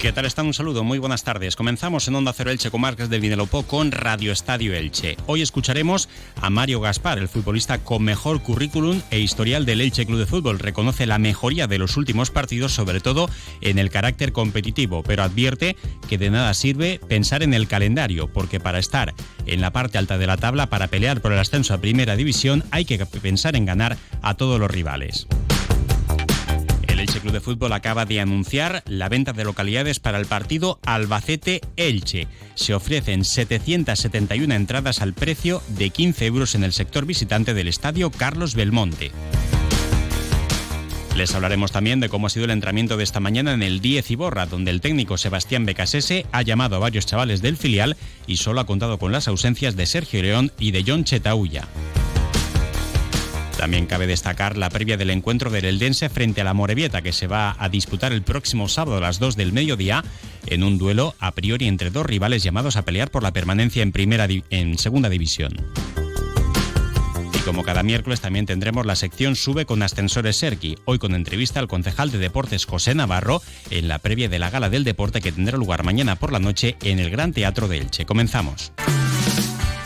¿Qué tal están? Un saludo, muy buenas tardes. Comenzamos en Onda Cero Elche Comarcas del Vinalopó con Radio Estadio Elche. Hoy escucharemos a Mario Gaspar, el futbolista con mejor currículum e historial del Elche Club de Fútbol. Reconoce la mejoría de los últimos partidos, sobre todo en el carácter competitivo, pero advierte que de nada sirve pensar en el calendario, porque para estar en la parte alta de la tabla, para pelear por el ascenso a Primera División, hay que pensar en ganar a todos los rivales. El Club de Fútbol acaba de anunciar la venta de localidades para el partido Albacete-Elche. Se ofrecen 771 entradas al precio de 15 euros en el sector visitante del estadio Carlos Belmonte. Les hablaremos también de cómo ha sido el entrenamiento de esta mañana en el 10 Iborra, donde el técnico Sebastián Becasese ha llamado a varios chavales del filial y solo ha contado con las ausencias de Sergio León y de John Chetaulla. También cabe destacar la previa del encuentro del Eldense frente a la Morevieta que se va a disputar el próximo sábado a las 2 del mediodía en un duelo a priori entre dos rivales llamados a pelear por la permanencia en, primera en segunda división. Y como cada miércoles también tendremos la sección Sube con Ascensores Serki, hoy con entrevista al concejal de deportes José Navarro en la previa de la gala del deporte que tendrá lugar mañana por la noche en el Gran Teatro de Elche. Comenzamos.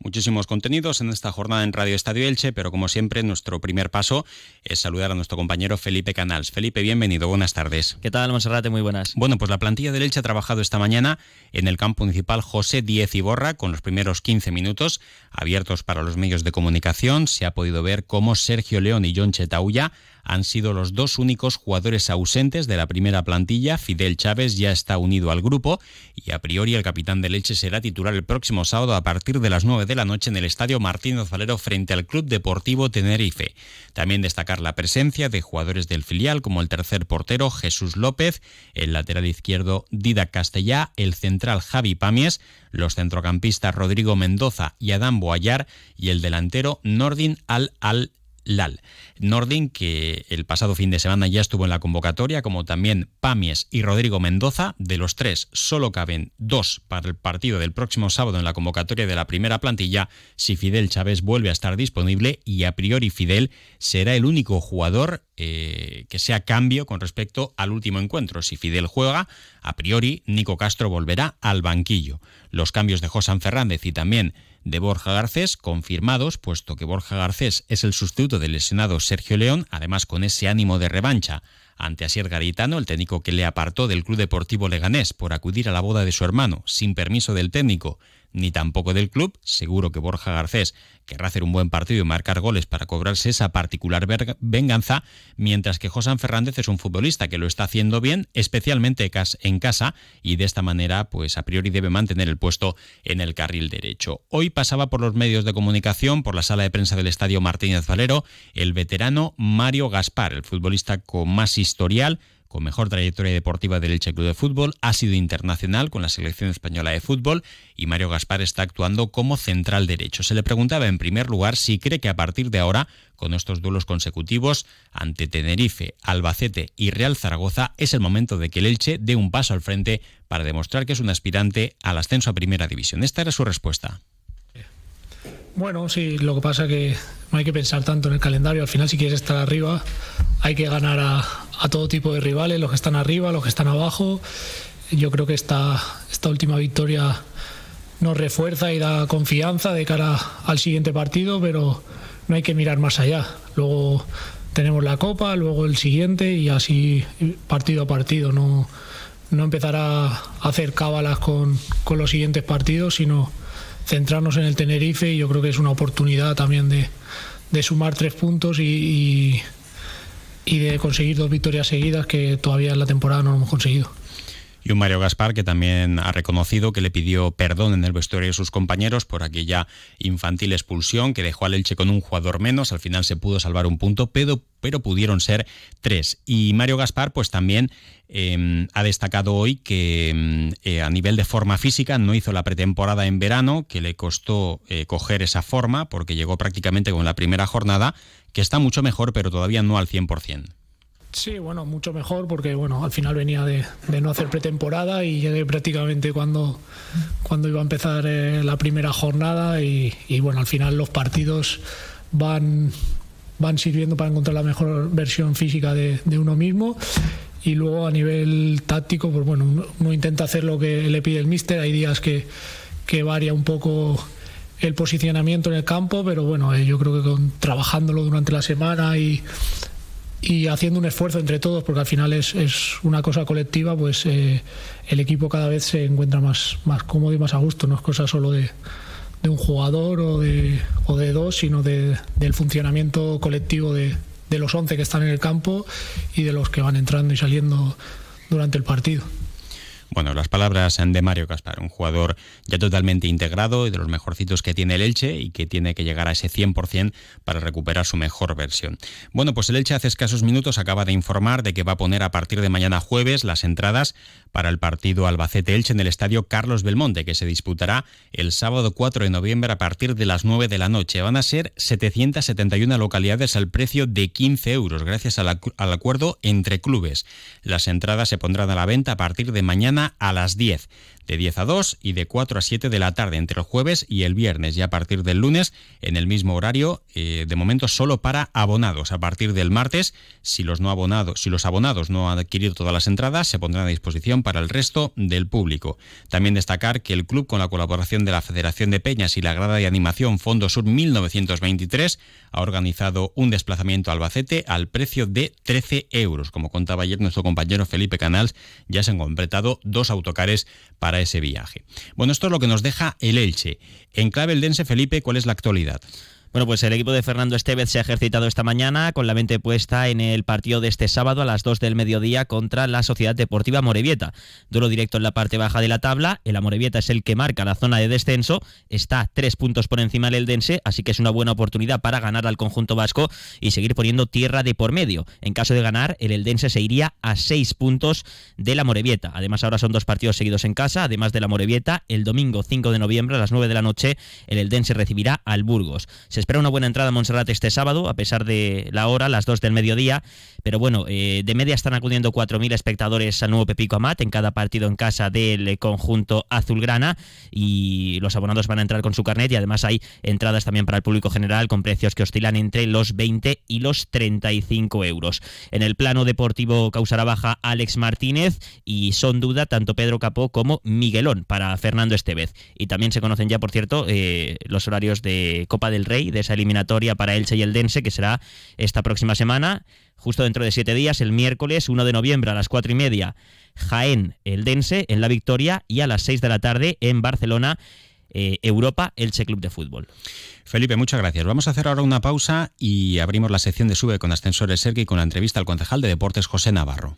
Muchísimos contenidos en esta jornada en Radio Estadio Elche, pero como siempre, nuestro primer paso es saludar a nuestro compañero Felipe Canals. Felipe, bienvenido, buenas tardes. ¿Qué tal, Monserrate? Muy buenas. Bueno, pues la plantilla del Elche ha trabajado esta mañana en el campo municipal José Diez Iborra con los primeros 15 minutos abiertos para los medios de comunicación. Se ha podido ver cómo Sergio León y John Chetauya han sido los dos únicos jugadores ausentes de la primera plantilla. Fidel Chávez ya está unido al grupo y a priori el capitán de Leche será titular el próximo sábado a partir de las 9 de la noche en el Estadio Martínez Valero frente al Club Deportivo Tenerife. También destacar la presencia de jugadores del filial como el tercer portero Jesús López, el lateral izquierdo Dida Castellá, el central Javi Pamies, los centrocampistas Rodrigo Mendoza y Adán Boayar y el delantero Nordin Al-Al Lal. Nordin, que el pasado fin de semana ya estuvo en la convocatoria, como también Pamies y Rodrigo Mendoza. De los tres, solo caben dos para el partido del próximo sábado en la convocatoria de la primera plantilla si Fidel Chávez vuelve a estar disponible y a priori Fidel será el único jugador eh, que sea cambio con respecto al último encuentro. Si Fidel juega, a priori Nico Castro volverá al banquillo. Los cambios de José Fernández y también de Borja Garcés confirmados, puesto que Borja Garcés es el sustituto del lesionado Sergio León, además con ese ánimo de revancha ante Asier Garitano, el técnico que le apartó del Club Deportivo Leganés por acudir a la boda de su hermano sin permiso del técnico ni tampoco del club. Seguro que Borja Garcés querrá hacer un buen partido y marcar goles para cobrarse esa particular venganza, mientras que José Fernández es un futbolista que lo está haciendo bien, especialmente en casa, y de esta manera, pues a priori debe mantener el puesto en el carril derecho. Hoy pasaba por los medios de comunicación, por la sala de prensa del Estadio Martínez Valero, el veterano Mario Gaspar, el futbolista con más historial, con mejor trayectoria deportiva del Elche Club de Fútbol, ha sido internacional con la selección española de fútbol y Mario Gaspar está actuando como central derecho. Se le preguntaba en primer lugar si cree que a partir de ahora, con estos duelos consecutivos ante Tenerife, Albacete y Real Zaragoza, es el momento de que el Elche dé un paso al frente para demostrar que es un aspirante al ascenso a Primera División. Esta era su respuesta. Bueno, sí, lo que pasa es que no hay que pensar tanto en el calendario. Al final, si quieres estar arriba, hay que ganar a, todo tipo de rivales, los que están arriba, los que están abajo. Yo creo que esta, esta última victoria nos refuerza y da confianza de cara al siguiente partido, pero no hay que mirar más allá. Luego tenemos la Copa, luego el siguiente y así partido a partido. No, empezar a hacer cábalas con los siguientes partidos, sino centrarnos en el Tenerife y yo creo que es una oportunidad también de, sumar tres puntos y, y, de conseguir dos victorias seguidas que todavía en la temporada no lo hemos conseguido. Y un Mario Gaspar que también ha reconocido que le pidió perdón en el vestuario de sus compañeros por aquella infantil expulsión que dejó al Elche con un jugador menos. Al final se pudo salvar un punto, pero, pero pudieron ser tres. Y Mario Gaspar, pues también em, ha destacado hoy que em, eh, a nivel de forma física no hizo la pretemporada en verano, que le costó eh, coger esa forma porque llegó prácticamente con la primera jornada, que está mucho mejor, pero todavía no al 100%. Sí, bueno, mucho mejor porque bueno, al final venía de, no hacer pretemporada y llegué prácticamente cuando, cuando iba a empezar eh, la primera jornada y, bueno, al final los partidos van, van sirviendo para encontrar la mejor versión física de, uno mismo. Y luego a nivel táctico, pues bueno, uno, intenta hacer lo que le pide el míster, hay días que, varía un poco el posicionamiento en el campo, pero bueno, eh, yo creo que con, trabajándolo durante la semana y y haciendo un esfuerzo entre todos, porque al final es, es una cosa colectiva, pues eh, el equipo cada vez se encuentra más, más cómodo y más a gusto. No es cosa solo de, de un jugador o de, o de dos, sino de, del funcionamiento colectivo de, de los 11 que están en el campo y de los que van entrando y saliendo durante el partido. Bueno, las palabras de Mario Caspar, un jugador ya totalmente integrado y de los mejorcitos que tiene el Elche y que tiene que llegar a ese 100% para recuperar su mejor versión. Bueno, pues el Elche hace escasos minutos acaba de informar de que va a poner a partir de mañana jueves las entradas para el partido Albacete-Elche en el estadio Carlos Belmonte, que se disputará el sábado 4 de noviembre a partir de las 9 de la noche. Van a ser 771 localidades al precio de 15 euros, gracias al acuerdo entre clubes. Las entradas se pondrán a la venta a partir de mañana a las 10 de 10 a 2 y de 4 a 7 de la tarde entre el jueves y el viernes. Y a partir del lunes en el mismo horario eh, de momento solo para abonados. A partir del martes si los no abonados si los abonados no han adquirido todas las entradas se pondrán a disposición para el resto del público. También destacar que el club con la colaboración de la Federación de Peñas y la grada de animación Fondo Sur 1923 ha organizado un desplazamiento a Albacete al precio de 13 euros. Como contaba ayer nuestro compañero Felipe Canals ya se han completado dos autocares para ese viaje. Bueno, esto es lo que nos deja el Elche. En clave el Dense, Felipe, ¿cuál es la actualidad? Bueno, pues el equipo de Fernando Estevez se ha ejercitado esta mañana con la mente puesta en el partido de este sábado a las 2 del mediodía contra la Sociedad Deportiva Morevieta. Duro directo en la parte baja de la tabla, el Amorebieta es el que marca la zona de descenso, está tres puntos por encima del Eldense, así que es una buena oportunidad para ganar al conjunto vasco y seguir poniendo tierra de por medio. En caso de ganar, el Eldense se iría a seis puntos de la Morevieta. Además, ahora son dos partidos seguidos en casa, además de la Morevieta, el domingo 5 de noviembre a las 9 de la noche, el Eldense recibirá al Burgos. Espera una buena entrada a Montserrat este sábado, a pesar de la hora, las 2 del mediodía. Pero bueno, eh, de media están acudiendo 4.000 espectadores al nuevo Pepico Amat en cada partido en casa del conjunto azulgrana. Y los abonados van a entrar con su carnet y además hay entradas también para el público general con precios que oscilan entre los 20 y los 35 euros. En el plano deportivo causará baja Alex Martínez y son duda tanto Pedro Capó como Miguelón para Fernando Estevez. Y también se conocen ya, por cierto, eh, los horarios de Copa del Rey, de esa eliminatoria para Elche y el Dense, que será esta próxima semana, justo dentro de siete días, el miércoles 1 de noviembre a las cuatro y media, Jaén, el Dense, en La Victoria, y a las 6 de la tarde en Barcelona. Eh, Europa, Elche Club de Fútbol. Felipe, muchas gracias. Vamos a hacer ahora una pausa y abrimos la sección de Sube con Ascensores Sergi con la entrevista al concejal de Deportes José Navarro.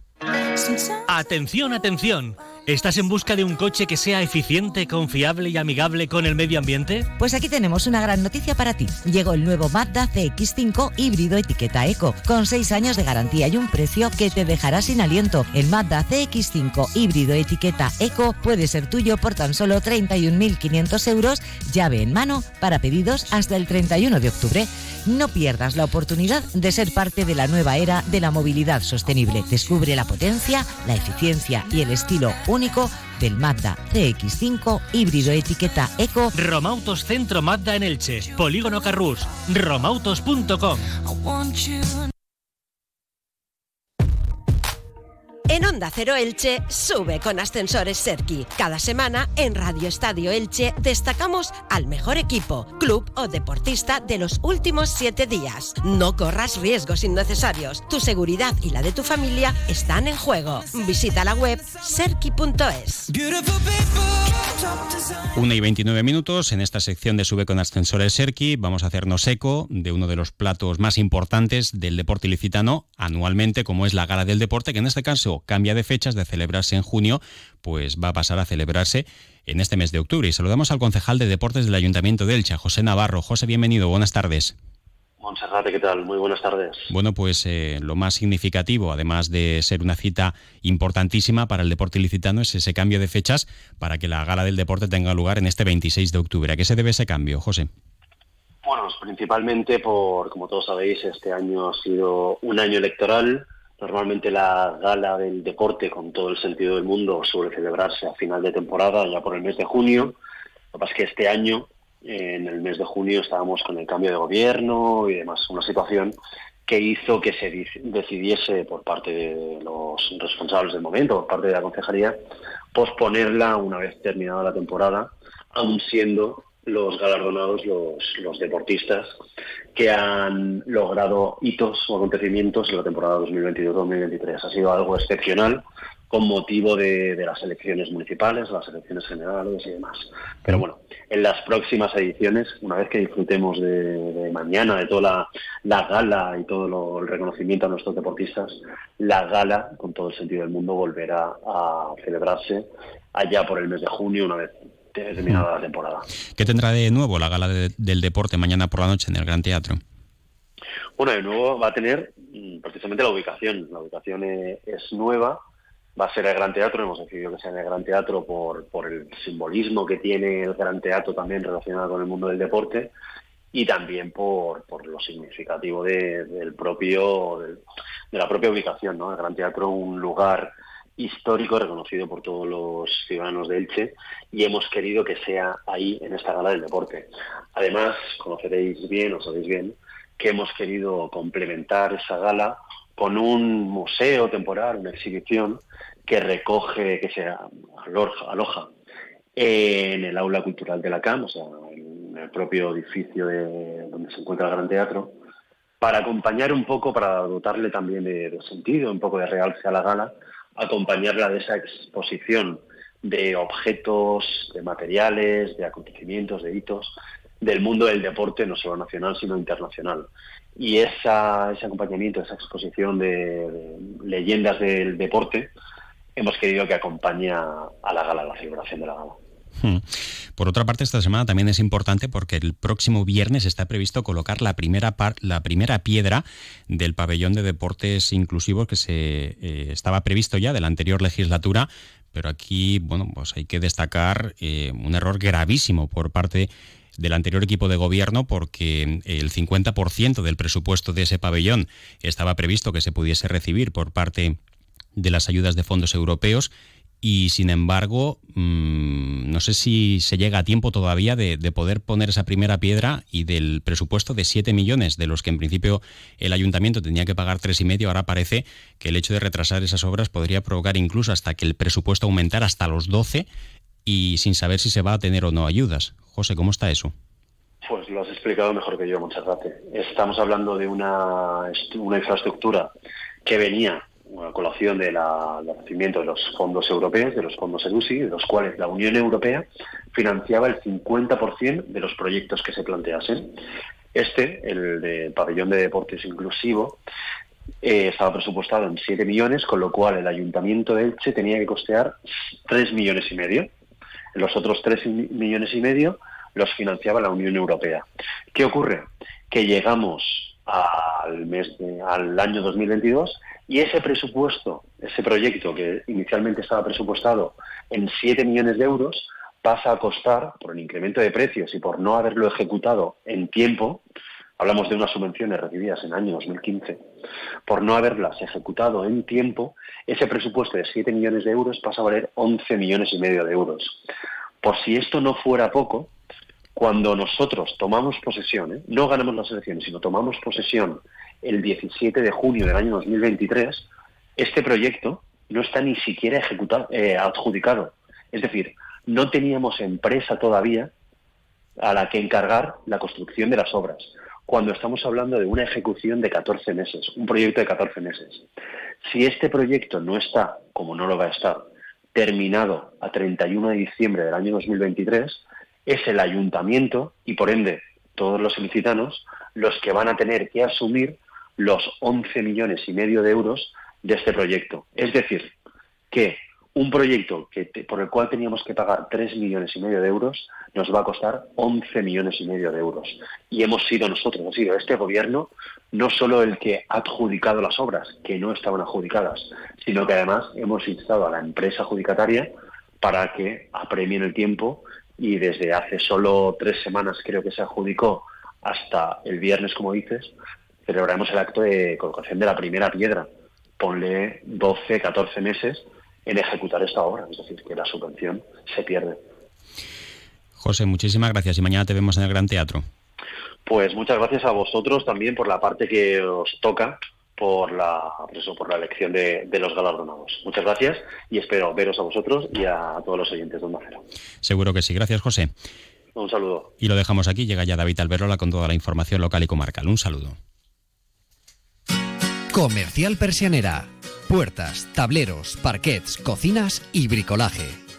Atención, atención. ¿Estás en busca de un coche que sea eficiente, confiable y amigable con el medio ambiente? Pues aquí tenemos una gran noticia para ti. Llegó el nuevo Mazda CX5 híbrido etiqueta Eco, con 6 años de garantía y un precio que te dejará sin aliento. El Mazda CX5 híbrido etiqueta Eco puede ser tuyo por tan solo 31.500 euros, llave en mano, para pedidos hasta el 31 de octubre. No pierdas la oportunidad de ser parte de la nueva era de la movilidad sostenible. Descubre la potencia, la eficiencia y el estilo único del Mazda CX5 híbrido etiqueta Eco. Romautos Centro Mazda en Elche, Polígono Carrús, romautos.com. En Onda Cero Elche sube con Ascensores Serki. Cada semana en Radio Estadio Elche destacamos al mejor equipo, club o deportista de los últimos siete días. No corras riesgos innecesarios. Tu seguridad y la de tu familia están en juego. Visita la web serki.es. Una y 29 minutos en esta sección de Sube con Ascensores Serki. Vamos a hacernos eco de uno de los platos más importantes del deporte ilicitano anualmente, como es la Gala del Deporte, que en este caso cambia cambia de fechas de celebrarse en junio, pues va a pasar a celebrarse en este mes de octubre. Y saludamos al concejal de deportes del Ayuntamiento de Elche, José Navarro. José, bienvenido, buenas tardes. Monserrate, ¿qué tal? Muy buenas tardes. Bueno, pues eh, lo más significativo, además de ser una cita importantísima para el deporte ilicitano, es ese cambio de fechas para que la gala del deporte tenga lugar en este 26 de octubre. ¿A qué se debe ese cambio, José? Bueno, pues principalmente por, como todos sabéis, este año ha sido un año electoral. Normalmente la gala del deporte, con todo el sentido del mundo, suele celebrarse a final de temporada, ya por el mes de junio. Lo que pasa es que este año en el mes de junio estábamos con el cambio de gobierno y demás, una situación que hizo que se decidiese por parte de los responsables del momento, por parte de la concejalía, posponerla una vez terminada la temporada, aun siendo los galardonados los, los deportistas que han logrado hitos o acontecimientos en la temporada 2022-2023. Ha sido algo excepcional con motivo de, las elecciones municipales, las elecciones generales y demás. Pero bueno, en las próximas ediciones, una vez que disfrutemos de, mañana, de toda la, gala y todo el reconocimiento a nuestros deportistas, la gala, con todo el sentido del mundo, volverá a celebrarse allá por el mes de junio, una vez terminada la temporada. ¿Qué tendrá de nuevo la gala del deporte mañana por la noche en el Gran Teatro? Bueno, de nuevo va a tener mm, precisamente la ubicación. La ubicación es nueva va a ser el Gran Teatro, hemos decidido que sea en el Gran Teatro por, por el simbolismo que tiene el Gran Teatro también relacionado con el mundo del deporte y también por, por lo significativo de, del propio, de la propia ubicación. ¿no? El Gran Teatro un lugar histórico reconocido por todos los ciudadanos de Elche y hemos querido que sea ahí en esta gala del deporte. Además, conoceréis bien o sabéis bien que hemos querido complementar esa gala con un museo temporal, una exhibición que recoge, que se aloja, en el aula cultural de la CAM, o sea, en el propio edificio de, donde se encuentra el Gran Teatro, para acompañar un poco, para dotarle también de, sentido, un poco de realce a la gala, acompañarla de esa exposición de objetos, de materiales, de acontecimientos, de hitos del mundo del deporte, no solo nacional, sino internacional y esa, ese acompañamiento, esa exposición de, leyendas del deporte, hemos querido que acompañe a la gala, a la celebración de la gala. Hmm. Por otra parte, esta semana también es importante porque el próximo viernes está previsto colocar la primera, piedra del pabellón de deportes inclusivos que se eh, estaba previsto ya de la anterior legislatura, pero aquí, bueno, pues hay que destacar eh, un error gravísimo por parte del anterior equipo de gobierno porque el 50% del presupuesto de ese pabellón estaba previsto que se pudiese recibir por parte de las ayudas de fondos europeos y sin embargo mm, no sé si se llega a tiempo todavía de, poder poner esa primera piedra y del presupuesto de 7 millones de los que en principio el ayuntamiento tenía que pagar tres y medio ahora parece que el hecho de retrasar esas obras podría provocar incluso hasta que el presupuesto aumentara hasta los 12 y sin saber si se va a tener o no ayudas. José, ¿cómo está eso? Pues lo has explicado mejor que yo, gracias. Estamos hablando de una, una infraestructura que venía a colación de la, del recibimiento de los fondos europeos, de los fondos EDUSI, de los cuales la Unión Europea financiaba el 50% de los proyectos que se planteasen. Este, el de pabellón de deportes inclusivo, eh, estaba presupuestado en 7 millones, con lo cual el ayuntamiento de Elche tenía que costear 3 millones y medio. Los otros 3 millones y medio los financiaba la Unión Europea. ¿Qué ocurre? Que llegamos al, mes al año 2022 y ese presupuesto, ese proyecto que inicialmente estaba presupuestado en 7 millones de euros, pasa a costar, por el incremento de precios y por no haberlo ejecutado en tiempo, hablamos de unas subvenciones recibidas en el año 2015, por no haberlas ejecutado en tiempo, ese presupuesto de 7 millones de euros pasa a valer 11 millones y medio de euros. Por si esto no fuera poco, cuando nosotros tomamos posesión, ¿eh? no ganamos las elecciones, sino tomamos posesión el 17 de junio del año 2023, este proyecto no está ni siquiera ejecutado, eh, adjudicado. Es decir, no teníamos empresa todavía a la que encargar la construcción de las obras, cuando estamos hablando de una ejecución de 14 meses, un proyecto de 14 meses. Si este proyecto no está, como no lo va a estar, terminado a 31 de diciembre del año 2023, es el ayuntamiento y por ende todos los ilicitanos los que van a tener que asumir los 11 millones y medio de euros de este proyecto. Es decir, que un proyecto que por el cual teníamos que pagar 3 millones y medio de euros nos va a costar 11 millones y medio de euros. Y hemos sido nosotros, ha sido este gobierno, no solo el que ha adjudicado las obras, que no estaban adjudicadas, sino que además hemos instado a la empresa adjudicataria para que apremien el tiempo y desde hace solo tres semanas creo que se adjudicó hasta el viernes, como dices, celebraremos el acto de colocación de la primera piedra. Ponle 12, 14 meses en ejecutar esta obra, es decir, que la subvención se pierde. José, muchísimas gracias y mañana te vemos en el Gran Teatro. Pues muchas gracias a vosotros también por la parte que os toca por la, eso, por la elección de, los galardonados. Muchas gracias y espero veros a vosotros y a todos los oyentes de Onda Cero. Seguro que sí. Gracias, José. Un saludo. Y lo dejamos aquí. Llega ya David Alberola con toda la información local y comarcal. Un saludo. Comercial Persianera. Puertas, tableros, parquets, cocinas y bricolaje